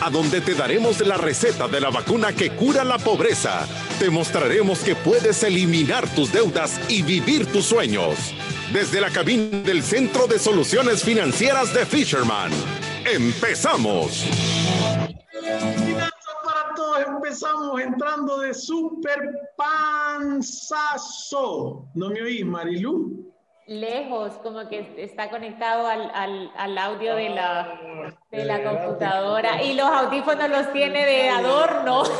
a donde te daremos la receta de la vacuna que cura la pobreza. Te mostraremos que puedes eliminar tus deudas y vivir tus sueños. Desde la cabina del Centro de Soluciones Financieras de Fisherman. ¡Empezamos! para todos, empezamos entrando de super panzazo. ¿No me oís, Marilú? Lejos, como que está conectado al, al, al audio de la, de la computadora y los audífonos los tiene de adorno.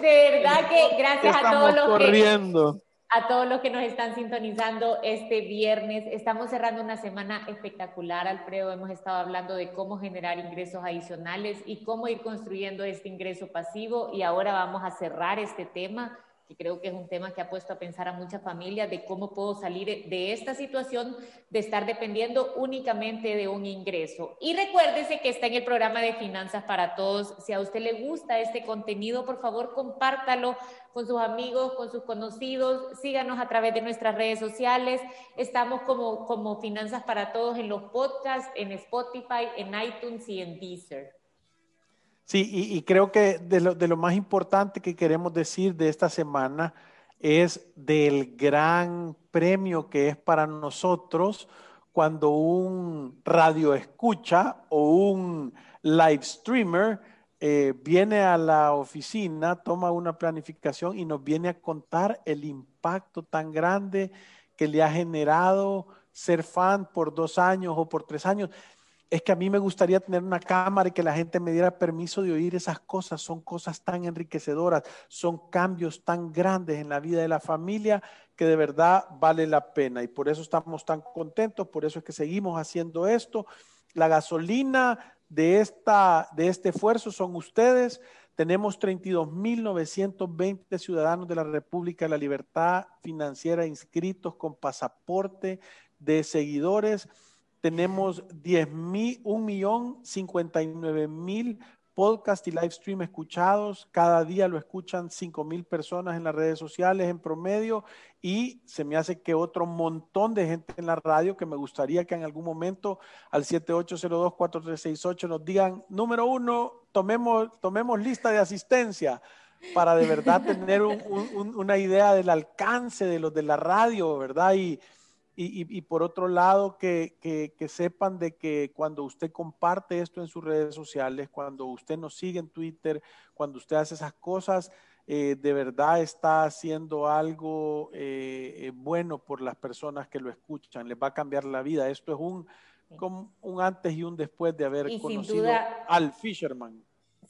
De verdad que gracias a todos los corriendo. que a todos los que nos están sintonizando este viernes. Estamos cerrando una semana espectacular, Alfredo. Hemos estado hablando de cómo generar ingresos adicionales y cómo ir construyendo este ingreso pasivo. Y ahora vamos a cerrar este tema que creo que es un tema que ha puesto a pensar a muchas familias de cómo puedo salir de esta situación de estar dependiendo únicamente de un ingreso. Y recuérdese que está en el programa de Finanzas para Todos. Si a usted le gusta este contenido, por favor, compártalo con sus amigos, con sus conocidos, síganos a través de nuestras redes sociales. Estamos como, como Finanzas para Todos en los podcasts, en Spotify, en iTunes y en Deezer. Sí, y, creo que de lo, de lo, más importante que queremos decir de esta semana es del gran premio que es para nosotros cuando un radio escucha o un live streamer eh, viene a la oficina, toma una planificación y nos viene a contar el impacto tan grande que le ha generado ser fan por dos años o por tres años es que a mí me gustaría tener una cámara y que la gente me diera permiso de oír esas cosas. Son cosas tan enriquecedoras, son cambios tan grandes en la vida de la familia que de verdad vale la pena. Y por eso estamos tan contentos, por eso es que seguimos haciendo esto. La gasolina de, esta, de este esfuerzo son ustedes. Tenemos 32.920 ciudadanos de la República de la Libertad Financiera inscritos con pasaporte de seguidores tenemos 10 mil, 1 millón 59 mil podcast y live stream escuchados. Cada día lo escuchan 5 mil personas en las redes sociales en promedio y se me hace que otro montón de gente en la radio que me gustaría que en algún momento al 7802-4368 nos digan, número uno, tomemos, tomemos lista de asistencia para de verdad tener una idea del alcance de los de la radio, ¿verdad? Y, y, por otro lado, que, que, sepan de que cuando usted comparte esto en sus redes sociales, cuando usted nos sigue en Twitter, cuando usted hace esas cosas, eh, de verdad está haciendo algo eh, eh, bueno por las personas que lo escuchan, les va a cambiar la vida. Esto es un, un antes y un después de haber conocido al Fisherman.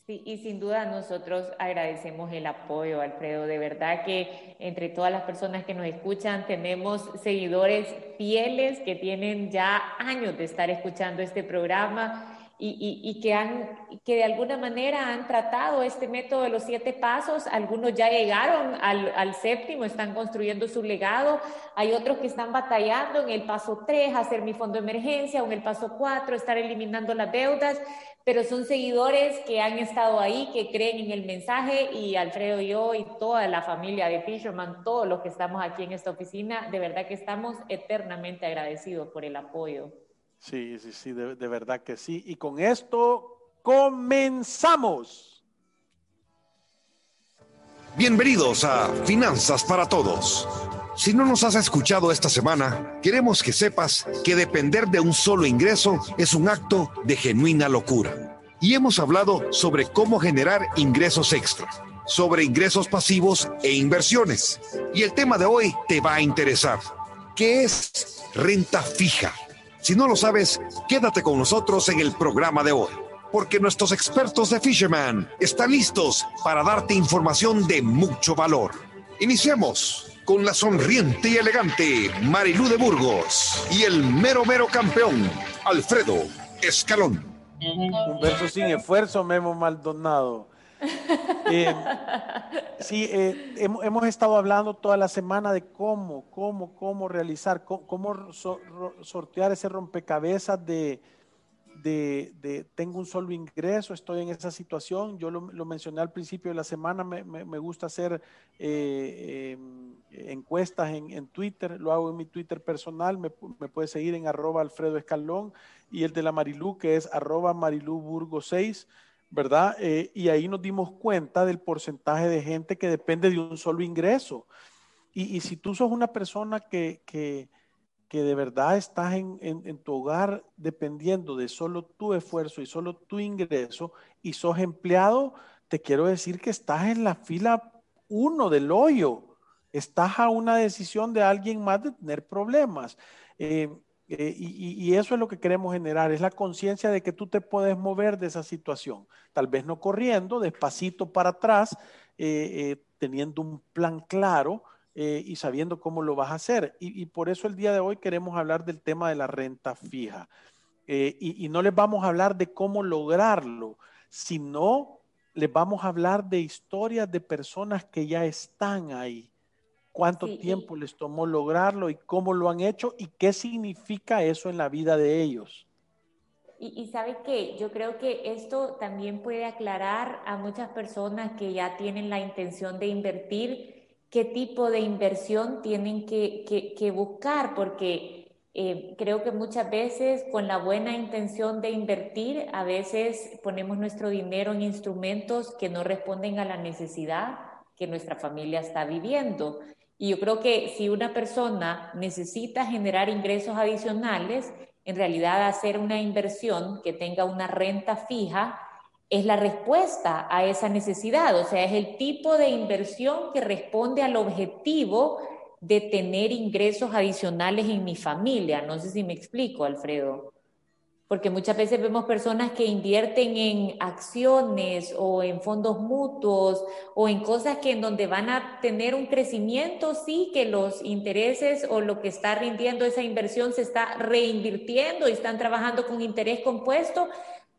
Sí, y sin duda nosotros agradecemos el apoyo, Alfredo. De verdad que entre todas las personas que nos escuchan tenemos seguidores fieles que tienen ya años de estar escuchando este programa y, y, que, han, que de alguna manera han tratado este método de los siete pasos. Algunos ya llegaron al, al, séptimo, están construyendo su legado. Hay otros que están batallando en el paso tres, hacer mi fondo de emergencia, o en el paso cuatro, estar eliminando las deudas. Pero son seguidores que han estado ahí, que creen en el mensaje y Alfredo y yo y toda la familia de Fisherman, todos los que estamos aquí en esta oficina, de verdad que estamos eternamente agradecidos por el apoyo. Sí, sí, sí, de, verdad que sí. Y con esto comenzamos. Bienvenidos a Finanzas para Todos. Si no nos has escuchado esta semana, queremos que sepas que depender de un solo ingreso es un acto de genuina locura. Y hemos hablado sobre cómo generar ingresos extra, sobre ingresos pasivos e inversiones. Y el tema de hoy te va a interesar. ¿Qué es renta fija? Si no lo sabes, quédate con nosotros en el programa de hoy, porque nuestros expertos de Fisherman están listos para darte información de mucho valor. Iniciemos con la sonriente y elegante Marilú de Burgos y el mero mero campeón, Alfredo Escalón. Un verso sin esfuerzo, Memo Maldonado. Eh, sí, eh, hemos, estado hablando toda la semana de cómo, cómo, cómo realizar, cómo, sortear ese rompecabezas de, de, tengo un solo ingreso, estoy en esa situación. Yo lo, mencioné al principio de la semana, me, gusta hacer eh, em, encuestas en, Twitter, lo hago en mi Twitter personal, me, me puede seguir en arroba Alfredo Escalón y el de la Marilú que es arroba Marilú Burgo 6. ¿Verdad? Eh, y ahí nos dimos cuenta del porcentaje de gente que depende de un solo ingreso. Y, si tú sos una persona que, que, de verdad estás en, en, tu hogar dependiendo de solo tu esfuerzo y solo tu ingreso y sos empleado, te quiero decir que estás en la fila uno del hoyo. Estás a una decisión de alguien más de tener problemas. Eh, eh, y, eso es lo que queremos generar, es la conciencia de que tú te puedes mover de esa situación, tal vez no corriendo, despacito para atrás, eh, eh, teniendo un plan claro y sabiendo cómo lo vas a hacer. Y, por eso el día de hoy queremos hablar del tema de la renta fija. y no les vamos a hablar de cómo lograrlo, sino les vamos a hablar de historias de personas que ya están ahí cuánto tiempo les tomó lograrlo y cómo lo han hecho y qué significa eso en la vida de ellos. Y, sabe que yo creo que esto también puede aclarar a muchas personas que ya tienen la intención de invertir, qué tipo de inversión tienen que, buscar, porque eh, creo que muchas veces con la buena intención de invertir, a veces ponemos nuestro dinero en instrumentos que no responden a la necesidad que nuestra familia está viviendo. Y yo creo que si una persona necesita generar ingresos adicionales, en realidad hacer una inversión que tenga una renta fija es la respuesta a esa necesidad, o sea, es el tipo de inversión que responde al objetivo de tener ingresos adicionales en mi familia. No sé si me explico, Alfredo porque muchas veces vemos personas que invierten en acciones o en fondos mutuos o en cosas que en donde van a tener un crecimiento, sí, que los intereses o lo que está rindiendo esa inversión se está reinvirtiendo y están trabajando con interés compuesto,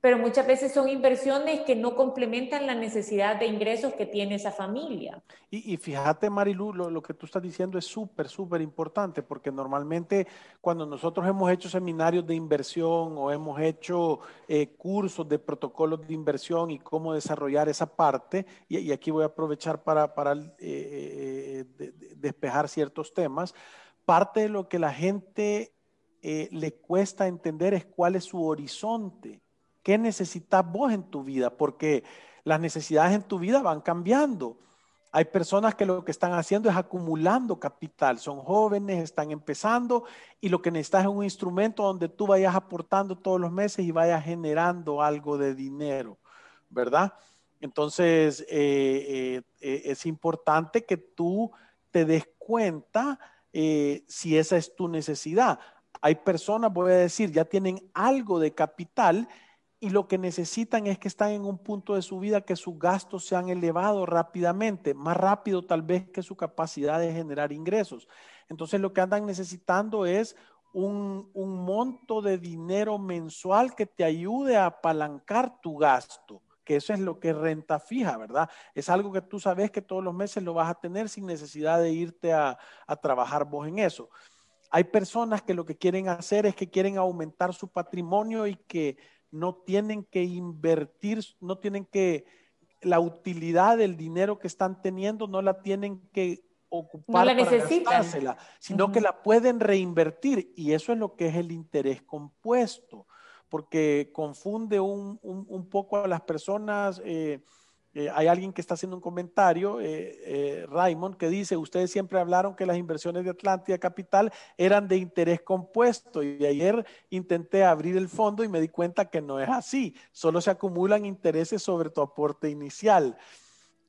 pero muchas veces son inversiones que no complementan la necesidad de ingresos que tiene esa familia. Y, fíjate, Marilu, lo, que tú estás diciendo es súper, súper importante, porque normalmente cuando nosotros hemos hecho seminarios de inversión o hemos hecho eh, cursos de protocolos de inversión y cómo desarrollar esa parte, y, aquí voy a aprovechar para, para eh, eh, despejar ciertos temas, parte de lo que la gente le cuesta entender es cuál es su horizonte ¿Qué necesitas vos en tu vida? Porque las necesidades en tu vida van cambiando. Hay personas que lo que están haciendo es acumulando capital. Son jóvenes, están empezando y lo que necesitas es un instrumento donde tú vayas aportando todos los meses y vayas generando algo de dinero, ¿verdad? Entonces, eh, eh, es importante que tú te des cuenta eh, si esa es tu necesidad. Hay personas, voy a decir, ya tienen algo de capital y lo que necesitan es que están en un punto de su vida que sus gastos se han elevado rápidamente, más rápido tal vez que su capacidad de generar ingresos. Entonces lo que andan necesitando es un, monto de dinero mensual que te ayude a apalancar tu gasto que eso es lo que es renta fija, ¿verdad? Es algo que tú sabes que todos los meses lo vas a tener sin necesidad de irte a, a trabajar vos en eso. Hay personas que lo que quieren hacer es que quieren aumentar su patrimonio y que no tienen que invertir, no tienen que, la utilidad del dinero que están teniendo no la tienen que ocupar no para gastársela, sino que la pueden reinvertir y eso es lo que es el interés compuesto, porque confunde un, un, poco a las personas. Eh, eh, hay alguien que está haciendo un comentario, eh, eh, Raymond, que dice, ustedes siempre hablaron que las inversiones de Atlántida Capital eran de interés compuesto y ayer intenté abrir el fondo y me di cuenta que no es así, solo se acumulan intereses sobre tu aporte inicial.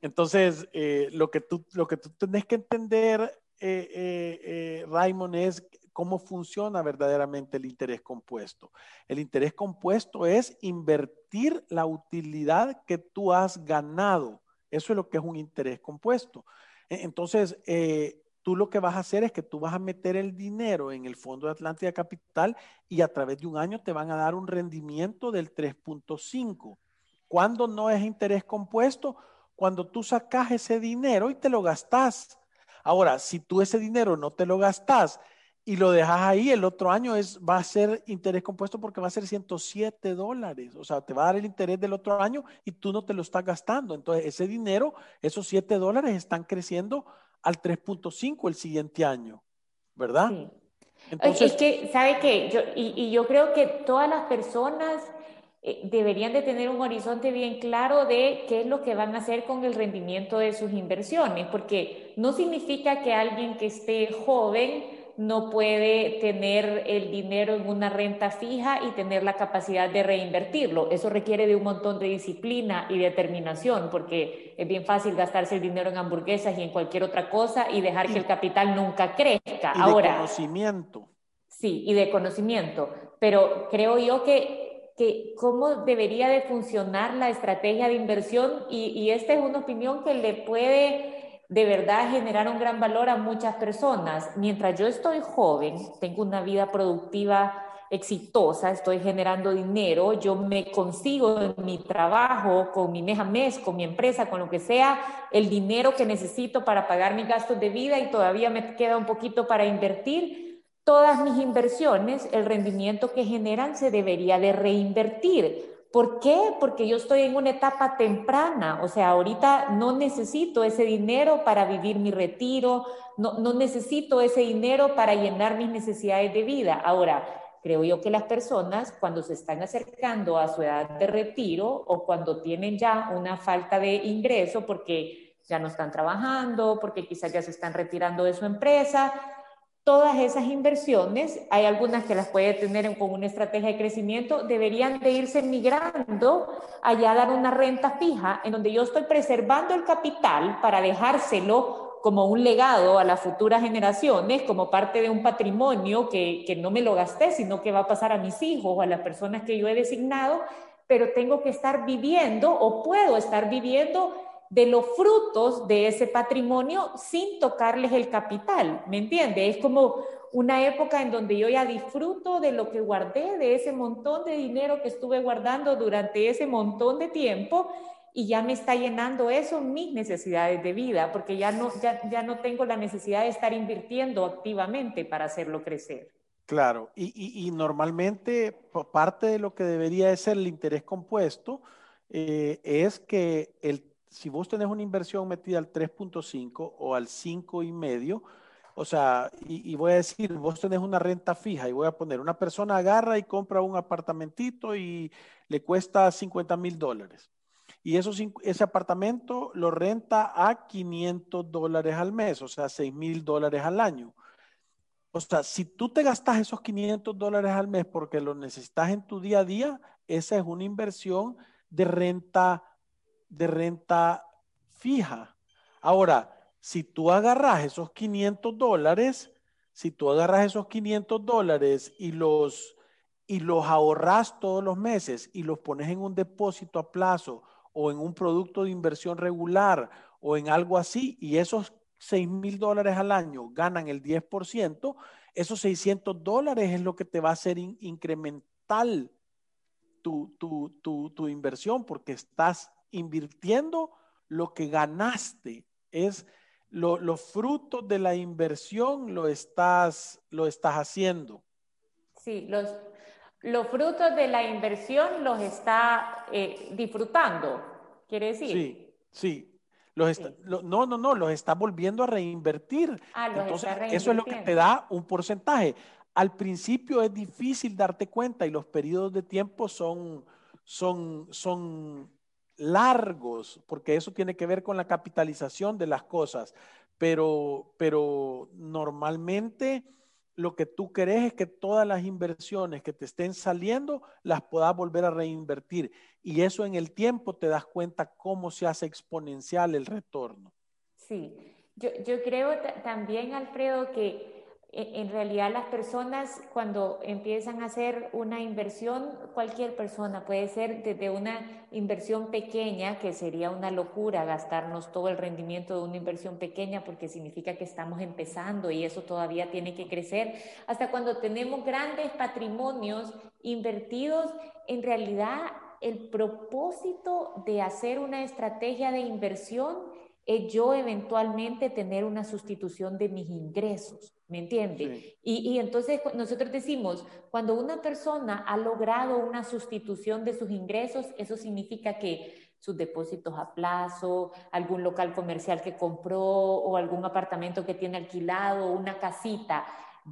Entonces, lo, que tú, lo que tú tenés que entender, Raymond, es cómo funciona verdaderamente el interés compuesto. El interés compuesto es invertir la utilidad que tú has ganado. Eso es lo que es un interés compuesto. E, entonces, eh, tú lo que vas a hacer es que tú vas a meter el dinero en el Fondo de Atlántida Capital y a través de un año te van a dar un rendimiento del 3.5. ¿Cuándo no es interés compuesto? Cuando tú sacas ese dinero y te lo gastas. Ahora, si tú ese dinero no te lo gastas y lo dejas ahí, el otro año es, va a ser interés compuesto porque va a ser 107 dólares. O sea, te va a dar el interés del otro año y tú no te lo estás gastando. Entonces, ese dinero, esos 7 dólares están creciendo al 3.5 el siguiente año, ¿verdad? Sí. Entonces, es que, ¿sabe qué? Yo, y, y yo creo que todas las personas eh, deberían de tener un horizonte bien claro de qué es lo que van a hacer con el rendimiento de sus inversiones, porque no significa que alguien que esté joven no puede tener el dinero en una renta fija y tener la capacidad de reinvertirlo. Eso requiere de un montón de disciplina y determinación, porque es bien fácil gastarse el dinero en hamburguesas y en cualquier otra cosa y dejar que el capital nunca crezca. Y Ahora, de conocimiento. Sí, y de conocimiento. Pero creo yo que que cómo debería de funcionar la estrategia de inversión y, y, esta es una opinión que le puede de verdad generar un gran valor a muchas personas. Mientras yo estoy joven, tengo una vida productiva exitosa, estoy generando dinero, yo me consigo en mi trabajo, con mi mes a mes, con mi empresa, con lo que sea, el dinero que necesito para pagar mis gastos de vida y todavía me queda un poquito para invertir todas mis inversiones, el rendimiento que generan se debería de reinvertir. ¿Por qué? Porque yo estoy en una etapa temprana, o sea, ahorita no necesito ese dinero para vivir mi retiro, no, no necesito ese dinero para llenar mis necesidades de vida. Ahora, creo yo que las personas cuando se están acercando a su edad de retiro o cuando tienen ya una falta de ingreso porque ya no están trabajando, porque quizás ya se están retirando de su empresa, todas esas inversiones, hay algunas que las puede tener con una estrategia de crecimiento, deberían de irse migrando allá a dar una renta fija, en donde yo estoy preservando el capital para dejárselo como un legado a las futuras generaciones, como parte de un patrimonio que, que no me lo gasté, sino que va a pasar a mis hijos o a las personas que yo he designado, pero tengo que estar viviendo o puedo estar viviendo de los frutos de ese patrimonio sin tocarles el capital, ¿me entiende? Es como una época en donde yo ya disfruto de lo que guardé, de ese montón de dinero que estuve guardando durante ese montón de tiempo y ya me está llenando eso mis necesidades de vida, porque ya no, ya, no tengo la necesidad de estar invirtiendo activamente para hacerlo crecer. Claro, y, normalmente parte de lo que debería de ser el interés compuesto eh, es que el si vos tenés una inversión metida al 3.5 o al 5,5, o sea, y, voy a decir, vos tenés una renta fija y voy a poner, una persona agarra y compra un apartamentito y le cuesta 50 mil dólares. Y eso, ese apartamento lo renta a 500 dólares al mes, o sea, 6 mil dólares al año. O sea, si tú te gastas esos 500 dólares al mes porque lo necesitas en tu día a día, esa es una inversión de renta de renta fija. Ahora, si tú agarras esos 500 dólares, si tú agarras esos 500 dólares y los, y los ahorras todos los meses y los pones en un depósito a plazo o en un producto de inversión regular o en algo así, y esos 6 mil dólares al año ganan el 10%, esos 600 dólares es lo que te va a hacer incremental tu, tu, tu, tu inversión porque estás invirtiendo lo que ganaste. Es los frutos de la inversión lo estás, lo estás haciendo. Sí, los, los frutos de la inversión los está eh, disfrutando, quiere decir. Sí, sí. Los no, no, no, los está volviendo a reinvertir. Ah, Entonces, eso es lo que te da un porcentaje. Al principio es difícil darte cuenta y los periodos de tiempo son, son, son largos, porque eso tiene que ver con la capitalización de las cosas, pero, pero normalmente lo que tú querés es que todas las inversiones que te estén saliendo las puedas volver a reinvertir y eso en el tiempo te das cuenta cómo se hace exponencial el retorno. Sí, yo, yo creo también, Alfredo, que en realidad las personas cuando empiezan a hacer una inversión, cualquier persona puede ser desde una inversión pequeña, que sería una locura gastarnos todo el rendimiento de una inversión pequeña porque significa que estamos empezando y eso todavía tiene que crecer, hasta cuando tenemos grandes patrimonios invertidos, en realidad el propósito de hacer una estrategia de inversión es yo eventualmente tener una sustitución de mis ingresos, ¿me entiende? Y, y, entonces nosotros decimos, cuando una persona ha logrado una sustitución de sus ingresos, eso significa que sus depósitos a plazo, algún local comercial que compró o algún apartamento que tiene alquilado, una casita,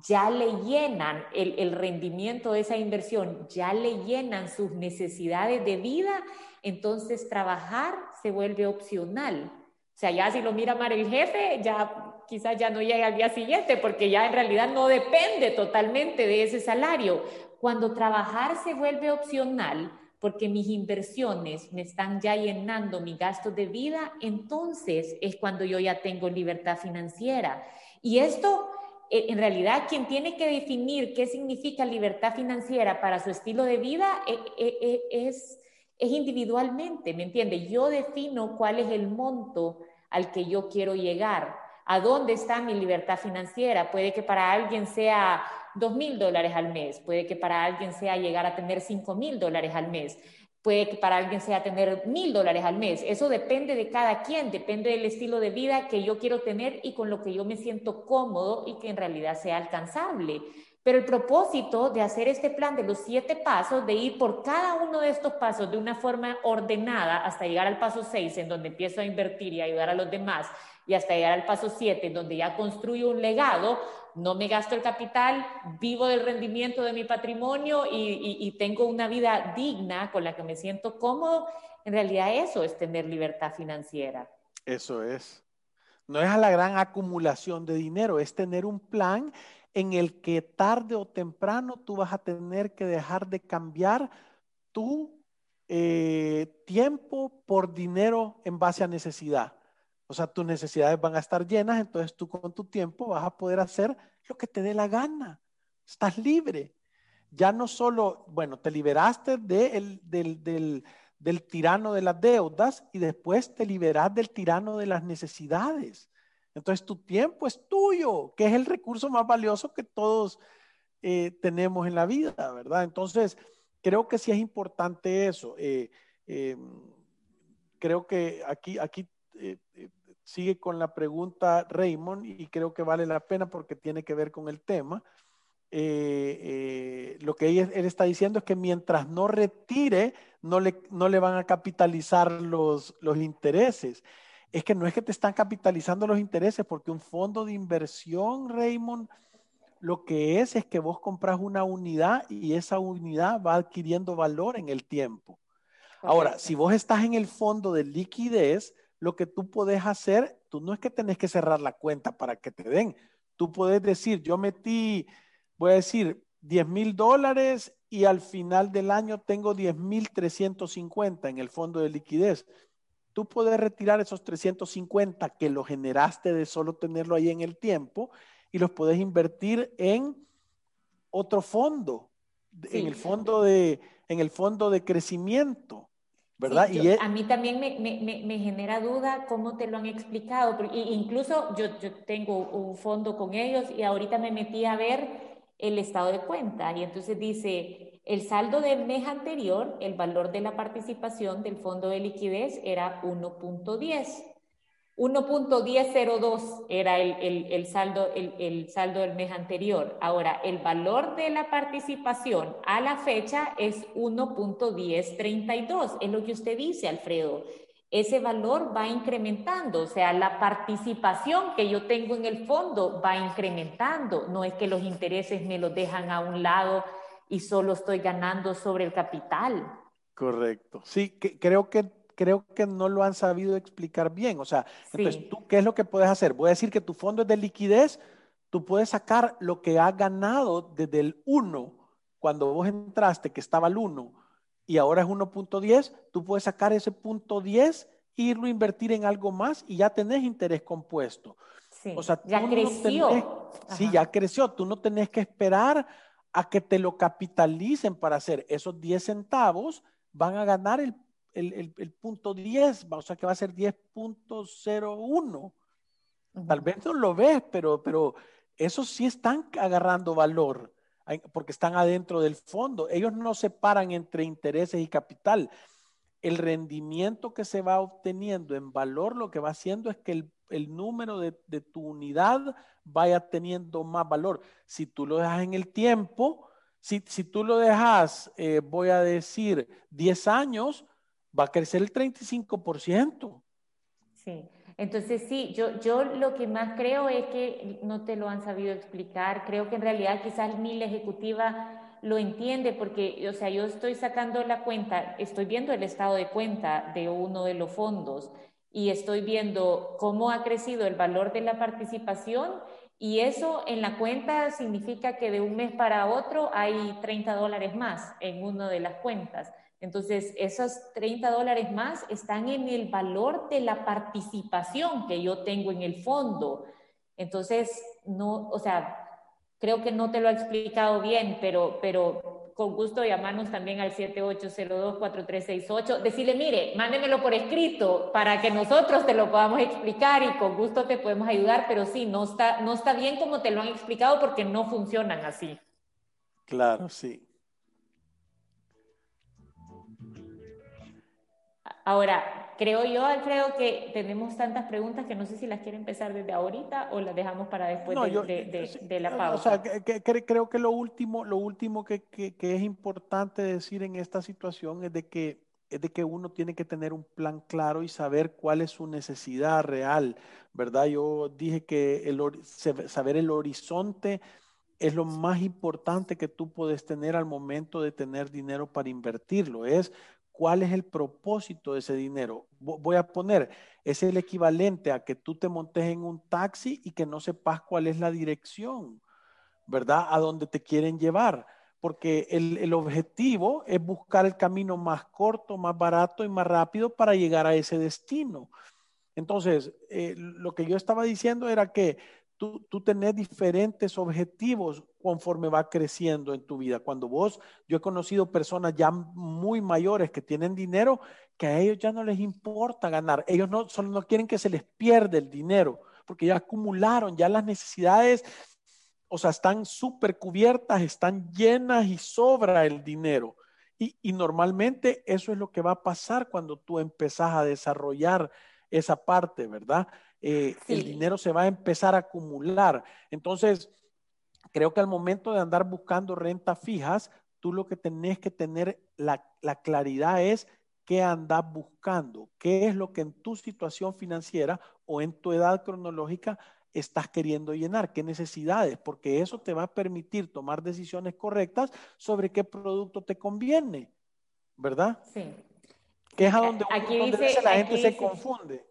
ya le llenan el, el, rendimiento de esa inversión, ya le llenan sus necesidades de vida, entonces trabajar se vuelve opcional. O sea, ya si lo mira mal el jefe, ya quizás ya no llega al día siguiente porque ya en realidad no depende totalmente de ese salario. Cuando trabajar se vuelve opcional, porque mis inversiones me están ya llenando mi gasto de vida, entonces es cuando yo ya tengo libertad financiera. Y esto eh, en realidad quien tiene que definir qué significa libertad financiera para su estilo de vida eh, eh, es, es individualmente, ¿me entiende? Yo defino cuál es el monto al que yo quiero llegar, a dónde está mi libertad financiera. Puede que para alguien sea dos mil dólares al mes, puede que para alguien sea llegar a tener cinco mil dólares al mes, puede que para alguien sea tener mil dólares al mes. Eso depende de cada quien, depende del estilo de vida que yo quiero tener y con lo que yo me siento cómodo y que en realidad sea alcanzable. Pero el propósito de hacer este plan de los siete pasos, de ir por cada uno de estos pasos de una forma ordenada hasta llegar al paso seis, en donde empiezo a invertir y ayudar a los demás, y hasta llegar al paso siete, en donde ya construyo un legado, no me gasto el capital, vivo del rendimiento de mi patrimonio y, tengo una vida digna con la que me siento cómodo, en realidad eso es tener libertad financiera. Eso es. No es a la gran acumulación de dinero, es tener un plan en el que tarde o temprano tú vas a tener que dejar de cambiar tu eh, tiempo por dinero en base a necesidad. O sea, tus necesidades van a estar llenas, entonces tú con tu tiempo vas a poder hacer lo que te dé la gana. Estás libre. Ya no solo, bueno, te liberaste del, del, tirano de las deudas y después te liberas del tirano de las necesidades. Entonces tu tiempo es tuyo, que es el recurso más valioso que todos eh, tenemos en la vida, ¿verdad? Entonces, creo que sí es importante eso. Eh, em, creo que aquí, aquí eh, sigue con la pregunta Raymond y creo que vale la pena porque tiene que ver con el tema. Lo que él, está diciendo es que mientras no retire, no le, no le van a capitalizar los, los intereses. Es que no es que te están capitalizando los intereses, porque un fondo de inversión, Raymond, lo que es es que vos compras una unidad y esa unidad va adquiriendo valor en el tiempo. Ahora, si vos estás en el fondo de liquidez, lo que tú puedes hacer, tú no es que tenés que cerrar la cuenta para que te den. Tú puedes decir, yo metí, voy a decir, 10 mil dólares y al final del año tengo 10 mil 350 en el fondo de liquidez. Tú puedes retirar esos 350 que lo generaste de solo tenerlo ahí en el tiempo y los puedes invertir en otro fondo, en el fondo de, en el fondo de crecimiento. ¿verdad? y A mí también me, me, me, genera duda cómo te lo han explicado, porque incluso yo, yo tengo un fondo con ellos y ahorita me metí a ver el estado de cuenta y entonces dice, el saldo del mes anterior, el valor de la participación del fondo de liquidez era 1.10. 1.1002 era el, saldo, el, saldo del mes anterior. Ahora, el valor de la participación a la fecha es 1.1032. Es lo que usted dice, Alfredo. Ese valor va incrementando, o sea, la participación que yo tengo en el fondo va incrementando. No es que los intereses me los dejan a un lado y solo estoy ganando sobre el capital. Correcto. Sí, que, creo que creo que no lo han sabido explicar bien. O sea, entonces, ¿tú qué es lo que puedes hacer? Voy a decir que tu fondo es de liquidez, tú puedes sacar lo que has ganado desde el 1, cuando vos entraste, que estaba el 1, y ahora es 1.10, tú puedes sacar ese punto 10 e irlo a invertir en algo más y ya tenés interés compuesto. Sí, o sea, ya creció. sí, ya creció. Tú no tenés que esperar a que te lo capitalicen para hacer esos 10 centavos, van a ganar el el, punto 10, o sea que va a ser 10.01. Tal vez no lo ves, pero, pero esos sí están agarrando valor. porque están adentro del fondo. Ellos no separan entre intereses y capital. El rendimiento que se va obteniendo en valor lo que va haciendo es que el, número de, tu unidad vaya teniendo más valor. Si tú lo dejas en el tiempo, si, tú lo dejas, eh, voy a decir, 10 años, va a crecer el 35%. Sí. Entonces, sí, yo, yo lo que más creo es que no te lo han sabido explicar. Creo que en realidad quizás mi ejecutiva lo entiende porque, o sea, yo estoy sacando la cuenta, estoy viendo el estado de cuenta de uno de los fondos y estoy viendo cómo ha crecido el valor de la participación y eso en la cuenta significa que de un mes para otro hay 30 dólares más en una de las cuentas. Entonces, esos 30 dólares más están en el valor de la participación que yo tengo en el fondo. Entonces, no, o sea, creo que no te lo ha explicado bien, pero, pero con gusto llamarnos también al 7802-4368. Decirle, mire, mándemelo por escrito para que nosotros te lo podamos explicar y con gusto te podemos ayudar, pero sí, no está, no está bien como te lo han explicado porque no funcionan así. Claro, sí. Ahora, creo yo, Alfredo, que tenemos tantas preguntas que no sé si las quiere empezar desde ahorita o las dejamos para después de, la pausa. O sea, creo que lo último, lo último que, es importante decir en esta situación es de que es de que uno tiene que tener un plan claro y saber cuál es su necesidad real, ¿verdad? Yo dije que el, saber el horizonte es lo más importante que tú puedes tener al momento de tener dinero para invertirlo. Es cuál es el propósito de ese dinero. Voy a poner, es el equivalente a que tú te montes en un taxi y que no sepas cuál es la dirección, ¿verdad? A dónde te quieren llevar. Porque el, objetivo es buscar el camino más corto, más barato y más rápido para llegar a ese destino. Entonces, eh, lo que yo estaba diciendo era que tú, tú tenés diferentes objetivos conforme va creciendo en tu vida. Cuando vos, yo he conocido personas ya muy mayores que tienen dinero, que a ellos ya no les importa ganar. Ellos no, solo no quieren que se les pierda el dinero, porque ya acumularon, ya las necesidades, o sea, están súper cubiertas, están llenas y sobra el dinero. Y, y, normalmente eso es lo que va a pasar cuando tú empezás a desarrollar esa parte, ¿verdad? Eh, el dinero se va a empezar a acumular. Entonces, creo que al momento de andar buscando rentas fijas, tú lo que tenés que tener la, claridad es qué andas buscando, qué es lo que en tu situación financiera o en tu edad cronológica estás queriendo llenar, qué necesidades, porque eso te va a permitir tomar decisiones correctas sobre qué producto te conviene, ¿verdad? Sí. Que es a donde, la gente se confunde.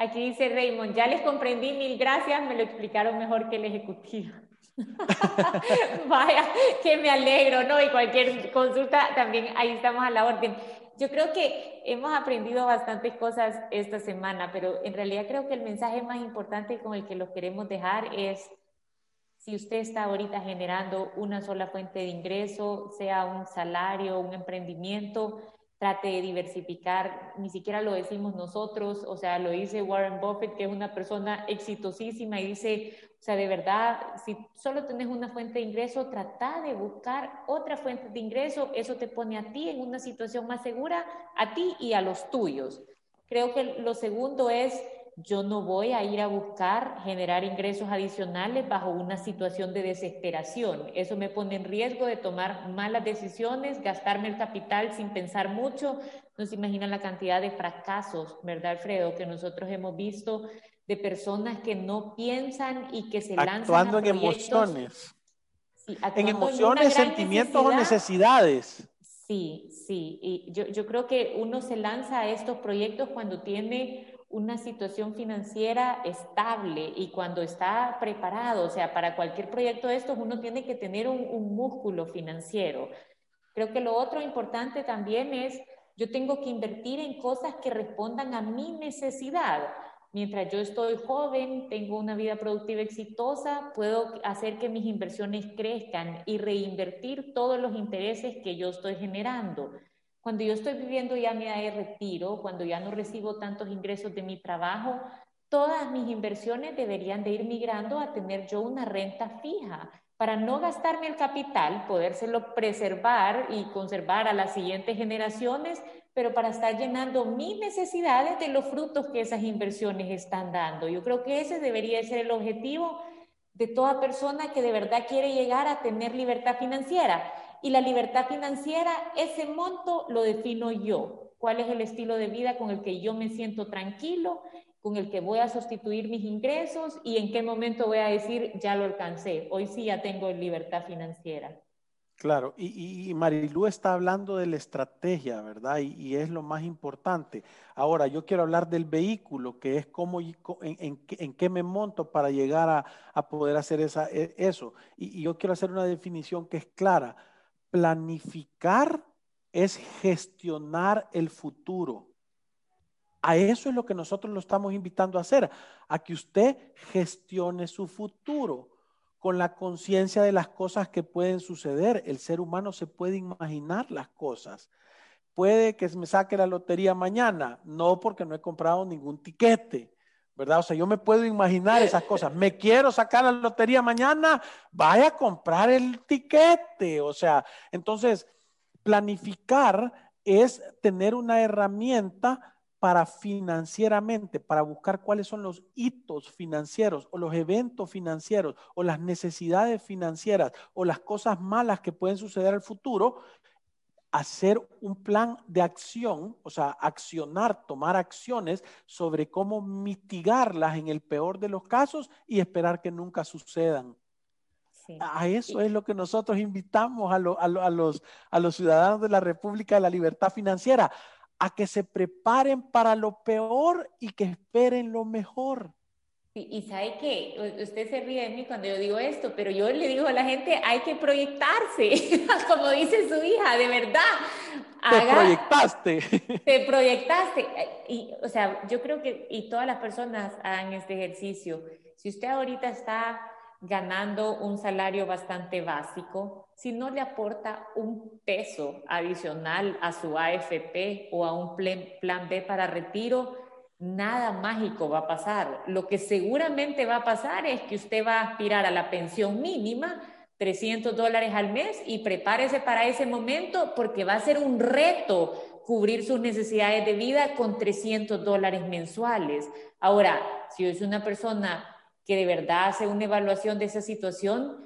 Aquí dice Raymond, ya les comprendí, mil gracias, me lo explicaron mejor que el ejecutivo. Vaya, que me alegro, ¿no? Y cualquier consulta también ahí estamos a la orden. Yo creo que hemos aprendido bastantes cosas esta semana, pero en realidad creo que el mensaje más importante con el que los queremos dejar es, si usted está ahorita generando una sola fuente de ingreso, sea un salario, un emprendimiento, trate de diversificar, ni siquiera lo decimos nosotros, o sea, lo dice Warren Buffett, que es una persona exitosísima y dice, o sea, de verdad, si solo tenés una fuente de ingreso, trata de buscar otra fuente de ingreso, eso te pone a ti en una situación más segura, a ti y a los tuyos. Creo que lo segundo es yo no voy a ir a buscar generar ingresos adicionales bajo una situación de desesperación. Eso me pone en riesgo de tomar malas decisiones, gastarme el capital sin pensar mucho. No se imaginan la cantidad de fracasos, ¿verdad, Alfredo? Que nosotros hemos visto de personas que no piensan y que se lanzan actuando en emociones. en emociones, sentimientos o necesidades. Sí, sí. Y yo, yo creo que uno se lanza a estos proyectos cuando tiene una situación financiera estable y cuando está preparado, o sea, para cualquier proyecto de estos uno tiene que tener un, músculo financiero. Creo que lo otro importante también es, yo tengo que invertir en cosas que respondan a mi necesidad. Mientras yo estoy joven, tengo una vida productiva exitosa, puedo hacer que mis inversiones crezcan y reinvertir todos los intereses que yo estoy generando. Cuando yo estoy viviendo ya mi edad de retiro, cuando ya no recibo tantos ingresos de mi trabajo, todas mis inversiones deberían de ir migrando a tener yo una renta fija para no gastarme el capital, podérselo preservar y conservar a las siguientes generaciones, pero para estar llenando mis necesidades de los frutos que esas inversiones están dando. Yo creo que ese debería ser el objetivo de toda persona que de verdad quiere llegar a tener libertad financiera. Y la libertad financiera, ese monto lo defino yo. ¿Cuál es el estilo de vida con el que yo me siento tranquilo con el que voy a sustituir mis ingresos y en qué momento voy a decir, ya lo alcancé, hoy sí ya tengo libertad financiera. Claro, y, y Marilú está hablando de la estrategia, ¿verdad? Y, es lo más importante. Ahora, yo quiero hablar del vehículo, que es cómo, en, en, qué me monto para llegar a, a poder hacer esa, e, eso. y yo quiero hacer una definición que es clara. Planificar es gestionar el futuro. A eso es lo que nosotros lo estamos invitando a hacer, a que usted gestione su futuro con la conciencia de las cosas que pueden suceder. El ser humano se puede imaginar las cosas. Puede que me saque la lotería mañana, no porque no he comprado ningún tiquete, ¿verdad? O sea, yo me puedo imaginar esas cosas. Me quiero sacar la lotería mañana, vaya a comprar el tiquete. O sea, entonces, planificar es tener una herramienta para financieramente, para buscar cuáles son los hitos financieros o los eventos financieros o las necesidades financieras o las cosas malas que pueden suceder al futuro, hacer un plan de acción, o sea, accionar, tomar acciones sobre cómo mitigarlas en el peor de los casos y esperar que nunca sucedan. A eso es lo que nosotros invitamos a, a, los, a los ciudadanos de la República de la Libertad Financiera, a que se preparen para lo peor y que esperen lo mejor. Y sabe que usted se ríe de mí cuando yo digo esto, pero yo le digo a la gente, hay que proyectarse, como dice su hija, de verdad. te proyectaste. Te proyectaste. Y, o sea, yo creo que, y todas las personas hagan este ejercicio. Si usted ahorita está ganando un salario bastante básico, si no le aporta un peso adicional a su AFP o a un plan B para retiro, nada mágico va a pasar. Lo que seguramente va a pasar es que usted va a aspirar a la pensión mínima, 300 dólares al mes, y prepárese para ese momento porque va a ser un reto cubrir sus necesidades de vida con 300 dólares mensuales. Ahora, si es una persona que de verdad hace una evaluación de esa situación,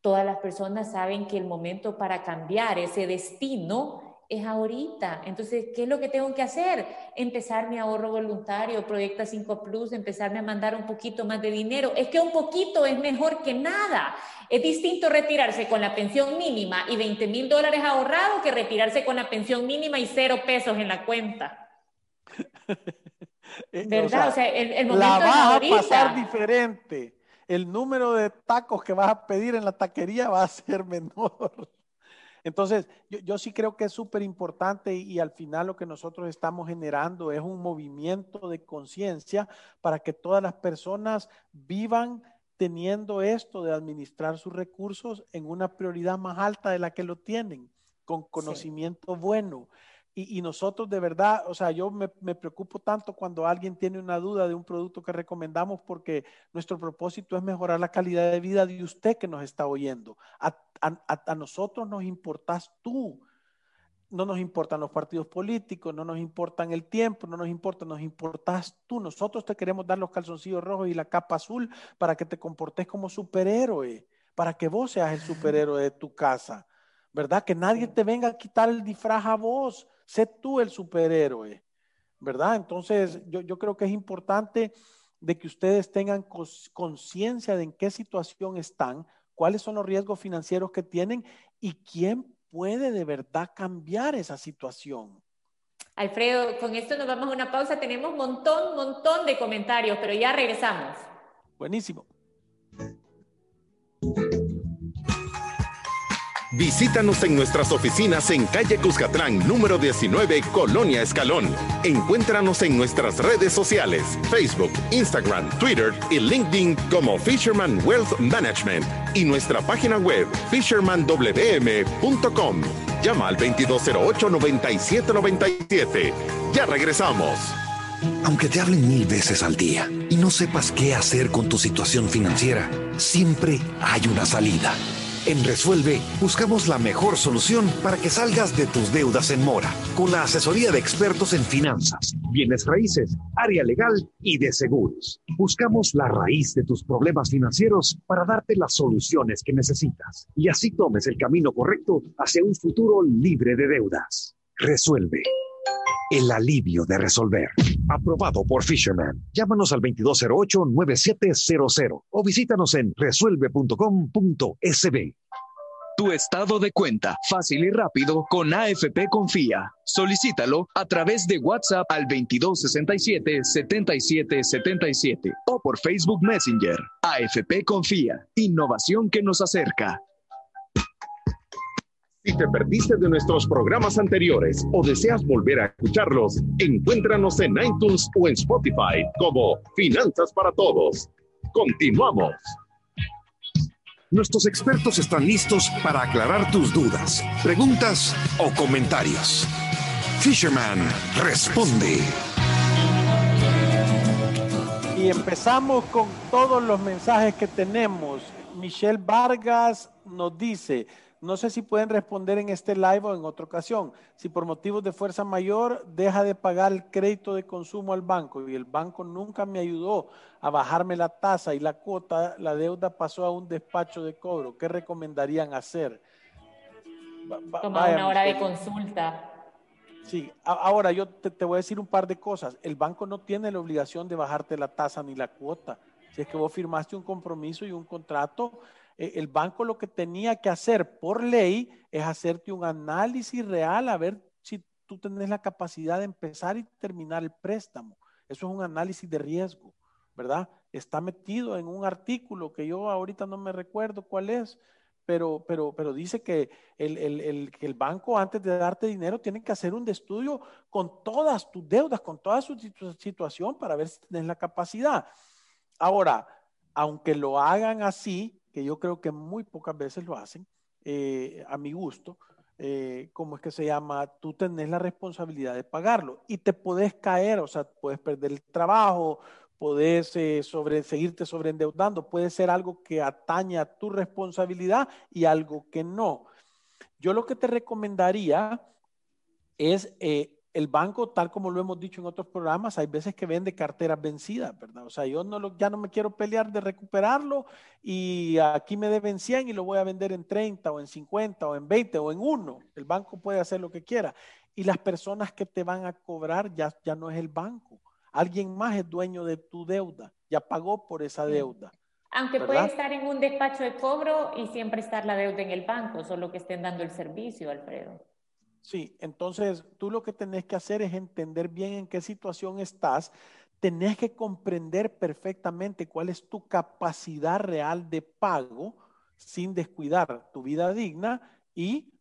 todas las personas saben que el momento para cambiar ese destino es ahorita. Entonces, ¿qué es lo que tengo que hacer? Empezar mi ahorro voluntario, Proyecta 5 Plus, empezarme a mandar un poquito más de dinero. Es que un poquito es mejor que nada. Es distinto retirarse con la pensión mínima y 20 mil dólares ahorrados que retirarse con la pensión mínima y cero pesos en la cuenta. Eh, ¿Verdad? O sea, el, momento la vas a pasar diferente. El número de tacos que vas a pedir en la taquería va a ser menor. Entonces, yo, yo sí creo que es súper importante y, y, al final lo que nosotros estamos generando es un movimiento de conciencia para que todas las personas vivan teniendo esto de administrar sus recursos en una prioridad más alta de la que lo tienen, con conocimiento bueno. Y, nosotros de verdad, o sea, yo me, preocupo tanto cuando alguien tiene una duda de un producto que recomendamos porque nuestro propósito es mejorar la calidad de vida de usted que nos está oyendo. A, a, nosotros nos importas tú. No nos importan los partidos políticos, no nos importan el tiempo, no nos importa, nos importas tú. Nosotros te queremos dar los calzoncillos rojos y la capa azul para que te comportes como superhéroe, para que vos seas el superhéroe de tu casa. ¿verdad? Que nadie te venga a quitar el disfraz a vos, sé tú el superhéroe, ¿verdad? Entonces, yo, creo que es importante de que ustedes tengan conciencia de en qué situación están, cuáles son los riesgos financieros que tienen y quién puede de verdad cambiar esa situación. Alfredo, con esto nos vamos a una pausa. Tenemos montón, montón de comentarios, pero ya regresamos. Buenísimo. Visítanos en nuestras oficinas en calle Cuscatlán, número 19, Colonia Escalón. Encuéntranos en nuestras redes sociales, Facebook, Instagram, Twitter y LinkedIn como Fisherman Wealth Management y nuestra página web fishermanwm.com. Llama al 2208-9797. Ya regresamos. Aunque te hablen mil veces al día y no sepas qué hacer con tu situación financiera, siempre hay una salida. En Resuelve buscamos la mejor solución para que salgas de tus deudas en mora, con la asesoría de expertos en finanzas, bienes raíces, área legal y de seguros. Buscamos la raíz de tus problemas financieros para darte las soluciones que necesitas y así tomes el camino correcto hacia un futuro libre de deudas. Resuelve. El alivio de resolver. Aprobado por Fisherman. Llámanos al 2208-9700 o visítanos en resuelve.com.sb. Tu estado de cuenta, fácil y rápido, con AFP Confía. Solicítalo a través de WhatsApp al 2267-7777 o por Facebook Messenger. AFP Confía, innovación que nos acerca. Si te perdiste de nuestros programas anteriores o deseas volver a escucharlos, encuéntranos en iTunes o en Spotify como Finanzas para Todos. Continuamos. Nuestros expertos están listos para aclarar tus dudas, preguntas o comentarios. Fisherman responde. Y empezamos con todos los mensajes que tenemos. Michelle Vargas nos dice, no sé si pueden responder en este live o en otra ocasión. Si por motivos de fuerza mayor deja de pagar el crédito de consumo al banco y el banco nunca me ayudó a bajarme la tasa y la cuota, la deuda pasó a un despacho de cobro. ¿Qué recomendarían hacer? Tomar una hora de consulta. Sí, ahora yo te, te, voy a decir un par de cosas. El banco no tiene la obligación de bajarte la tasa ni la cuota. Si es que vos firmaste un compromiso y un contrato, el banco lo que tenía que hacer por ley es hacerte un análisis real a ver si tú tenés la capacidad de empezar y terminar el préstamo. Eso es un análisis de riesgo, ¿verdad? Está metido en un artículo que yo ahorita no me recuerdo cuál es, pero, pero, pero dice que el, el, que el banco antes de darte dinero tiene que hacer un estudio con todas tus deudas, con toda su situación para ver si tienes la capacidad. Ahora, aunque lo hagan así, que yo creo que muy pocas veces lo hacen, eh, a mi gusto, eh, ¿cómo es que se llama? Tú tenés la responsabilidad de pagarlo y te podés caer, o sea, puedes perder el trabajo, podés eh, seguirte sobreendeudando, puede ser algo que atañe a tu responsabilidad y algo que no. Yo lo que te recomendaría es eh, el banco, tal como lo hemos dicho en otros programas, hay veces que vende carteras vencidas, ¿verdad? O sea, yo no lo, ya no me quiero pelear de recuperarlo y aquí me deben 100 y lo voy a vender en 30 o en 50 o en 20 o en 1. El banco puede hacer lo que quiera. Y las personas que te van a cobrar ya, ya no es el banco. Alguien más es dueño de tu deuda, ya pagó por esa deuda. Aunque puede estar en un despacho de cobro y siempre estar la deuda en el banco, solo que estén dando el servicio, Alfredo. Sí, entonces tú lo que tenés que hacer es entender bien en qué situación estás. Tenés que comprender perfectamente cuál es tu capacidad real de pago sin descuidar tu vida digna y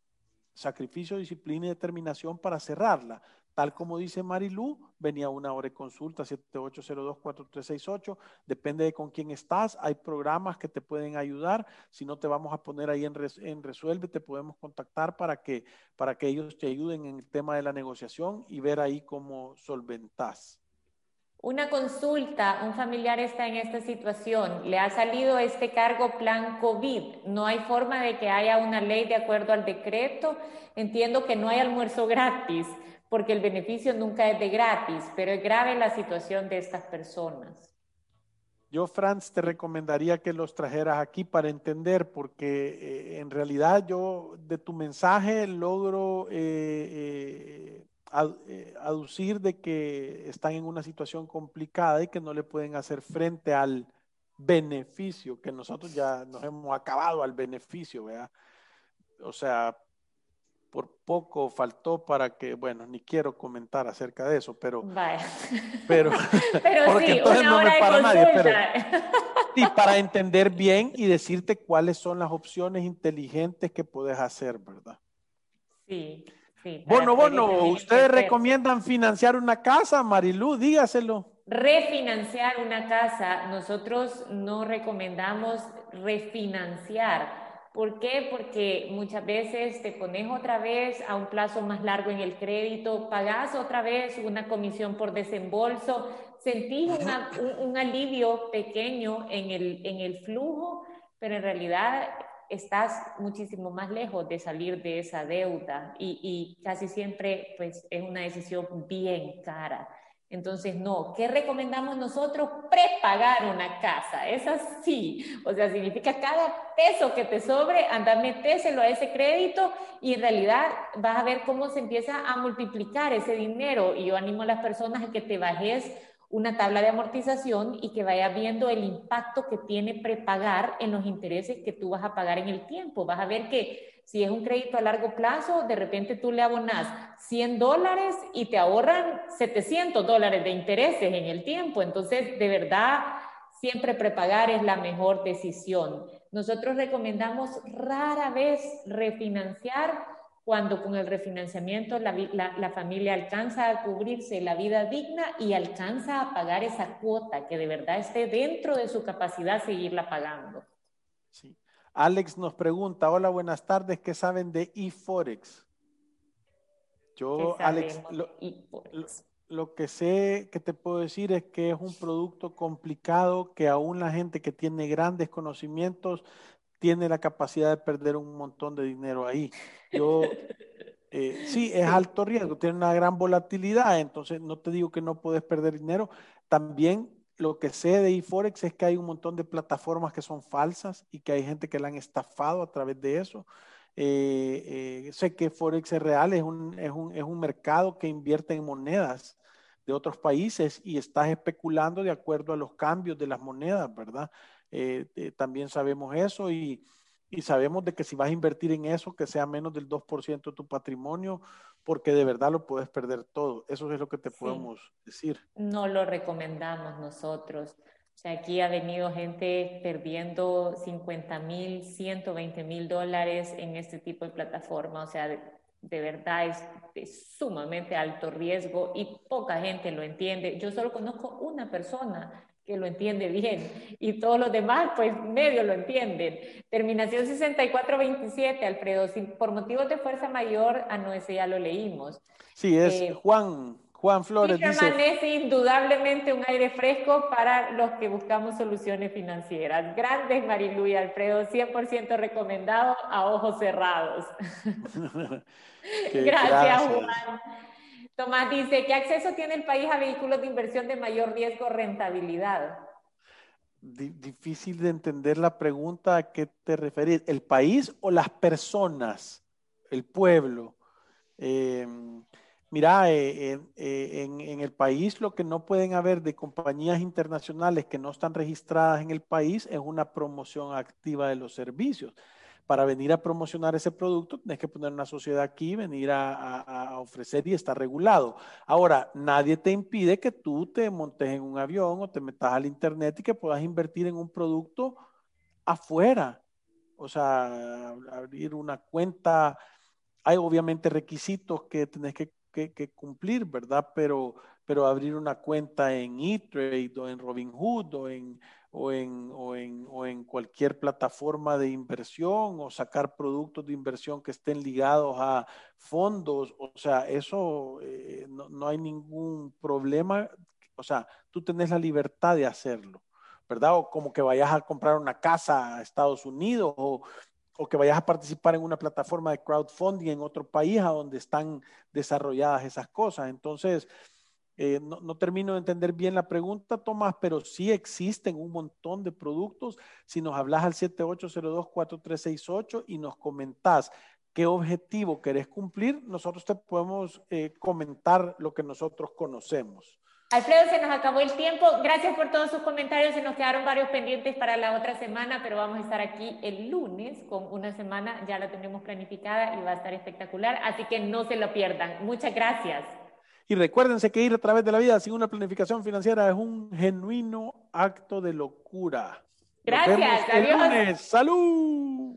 sacrificio, disciplina y determinación para cerrarla. Tal como dice Marilu, venía una hora de consulta, 7802-4368. Depende de con quién estás. Hay programas que te pueden ayudar. Si no te vamos a poner ahí en, en Resuelve, te podemos contactar para que, para que ellos te ayuden en el tema de la negociación y ver ahí cómo solventas. Una consulta, un familiar está en esta situación, le ha salido este cargo plan COVID, no hay forma de que haya una ley de acuerdo al decreto, entiendo que no hay almuerzo gratis, porque el beneficio nunca es de gratis, pero es grave la situación de estas personas. Yo, Franz, te recomendaría que los trajeras aquí para entender, porque eh, en realidad yo de tu mensaje logro eh, eh, aducir de que están en una situación complicada y que no le pueden hacer frente al beneficio, que nosotros ya nos hemos acabado al beneficio, ¿verdad? O sea, por poco faltó para que, bueno, ni quiero comentar acerca de eso, pero... Vaya. Pero, pero sí, una no de para nadie, pero, sí, para entender bien y decirte cuáles son las opciones inteligentes que puedes hacer, ¿verdad? Sí, sí. Bueno, bueno, ¿ustedes recomiendan financiar una casa, Marilú? Dígaselo. Refinanciar una casa, nosotros no recomendamos refinanciar ¿Por qué? Porque muchas veces te pones otra vez a un plazo más largo en el crédito, pagas otra vez una comisión por desembolso, sentís un, alivio pequeño en el, en el flujo, pero en realidad estás muchísimo más lejos de salir de esa deuda y, y casi siempre pues es una decisión bien cara. Entonces, no, ¿qué recomendamos nosotros? Prepagar una casa. Es así. O sea, significa cada peso que te sobre, anda, metéselo a ese crédito y en realidad vas a ver cómo se empieza a multiplicar ese dinero. Y yo animo a las personas a que te bajes una tabla de amortización y que vaya viendo el impacto que tiene prepagar en los intereses que tú vas a pagar en el tiempo. Vas a ver que si es un crédito a largo plazo, de repente tú le abonas 100 dólares y te ahorran 700 dólares de intereses en el tiempo. Entonces, de verdad, siempre prepagar es la mejor decisión. Nosotros recomendamos rara vez refinanciar cuando con el refinanciamiento la, la, familia alcanza a cubrirse la vida digna y alcanza a pagar esa cuota que de verdad esté dentro de su capacidad seguirla pagando. Sí. Alex nos pregunta, hola, buenas tardes, ¿qué saben de eForex? Yo, Alex, lo, que sé que te puedo decir es que es un producto complicado que aún la gente que tiene grandes conocimientos tiene la capacidad de perder un montón de dinero ahí. Yo, eh, sí, es alto riesgo, tiene una gran volatilidad, entonces no te digo que no puedes perder dinero. También lo que sé de eForex es que hay un montón de plataformas que son falsas y que hay gente que la han estafado a través de eso. Eh, eh, sé que Forex es real, es un, es, un, es un mercado que invierte en monedas de otros países y estás especulando de acuerdo a los cambios de las monedas, ¿verdad? Eh, también sabemos eso y, y, sabemos de que si vas a invertir en eso, que sea menos del 2% de tu patrimonio, porque de verdad lo puedes perder todo. Eso es lo que te podemos decir. No lo recomendamos nosotros. O sea, aquí ha venido gente perdiendo 50 mil, 120 mil dólares en este tipo de plataforma. O sea, de, verdad es de sumamente alto riesgo y poca gente lo entiende. Yo solo conozco una persona que lo entiende bien y todos los demás pues medio lo entienden. Terminación 6427, Alfredo, por motivos de fuerza mayor, a no ese ya lo leímos. Sí, es eh, Juan, Juan Flores. Y permanece indudablemente un aire fresco para los que buscamos soluciones financieras. Grandes, Marilu y Alfredo, 100% recomendado a ojos cerrados. gracias, Juan. Tomás dice, ¿qué acceso tiene el país a vehículos de inversión de mayor riesgo rentabilidad? difícil de entender la pregunta a qué te referís. ¿El país o las personas? ¿El pueblo? Eh, mira, eh, eh, en, en, el país lo que no pueden haber de compañías internacionales que no están registradas en el país es una promoción activa de los servicios para venir a promocionar ese producto, tienes que poner una sociedad aquí, venir a, ofrecer y estar regulado. Ahora, nadie te impide que tú te montes en un avión o te metas al internet y que puedas invertir en un producto afuera. O sea, abrir una cuenta, hay obviamente requisitos que tenés que, cumplir, ¿verdad? Pero, pero abrir una cuenta en eTrade o en Robinhood o en o en, o en, o en cualquier plataforma de inversión o sacar productos de inversión que estén ligados a fondos. O sea, eso eh, no, no, hay ningún problema. O sea, tú tenés la libertad de hacerlo, ¿verdad? O como que vayas a comprar una casa a Estados Unidos o, o que vayas a participar en una plataforma de crowdfunding en otro país a donde están desarrolladas esas cosas. Entonces, eh, no, termino de entender bien la pregunta, Tomás, pero sí existen un montón de productos. Si nos hablas al 7802-4368 y nos comentás qué objetivo querés cumplir, nosotros te podemos eh, comentar lo que nosotros conocemos. Alfredo, se nos acabó el tiempo. Gracias por todos sus comentarios. Se nos quedaron varios pendientes para la otra semana, pero vamos a estar aquí el lunes con una semana. Ya la tenemos planificada y va a estar espectacular. Así que no se lo pierdan. Muchas gracias. Y recuérdense que ir a través de la vida sin una planificación financiera es un genuino acto de locura. Gracias, adiós. Salud.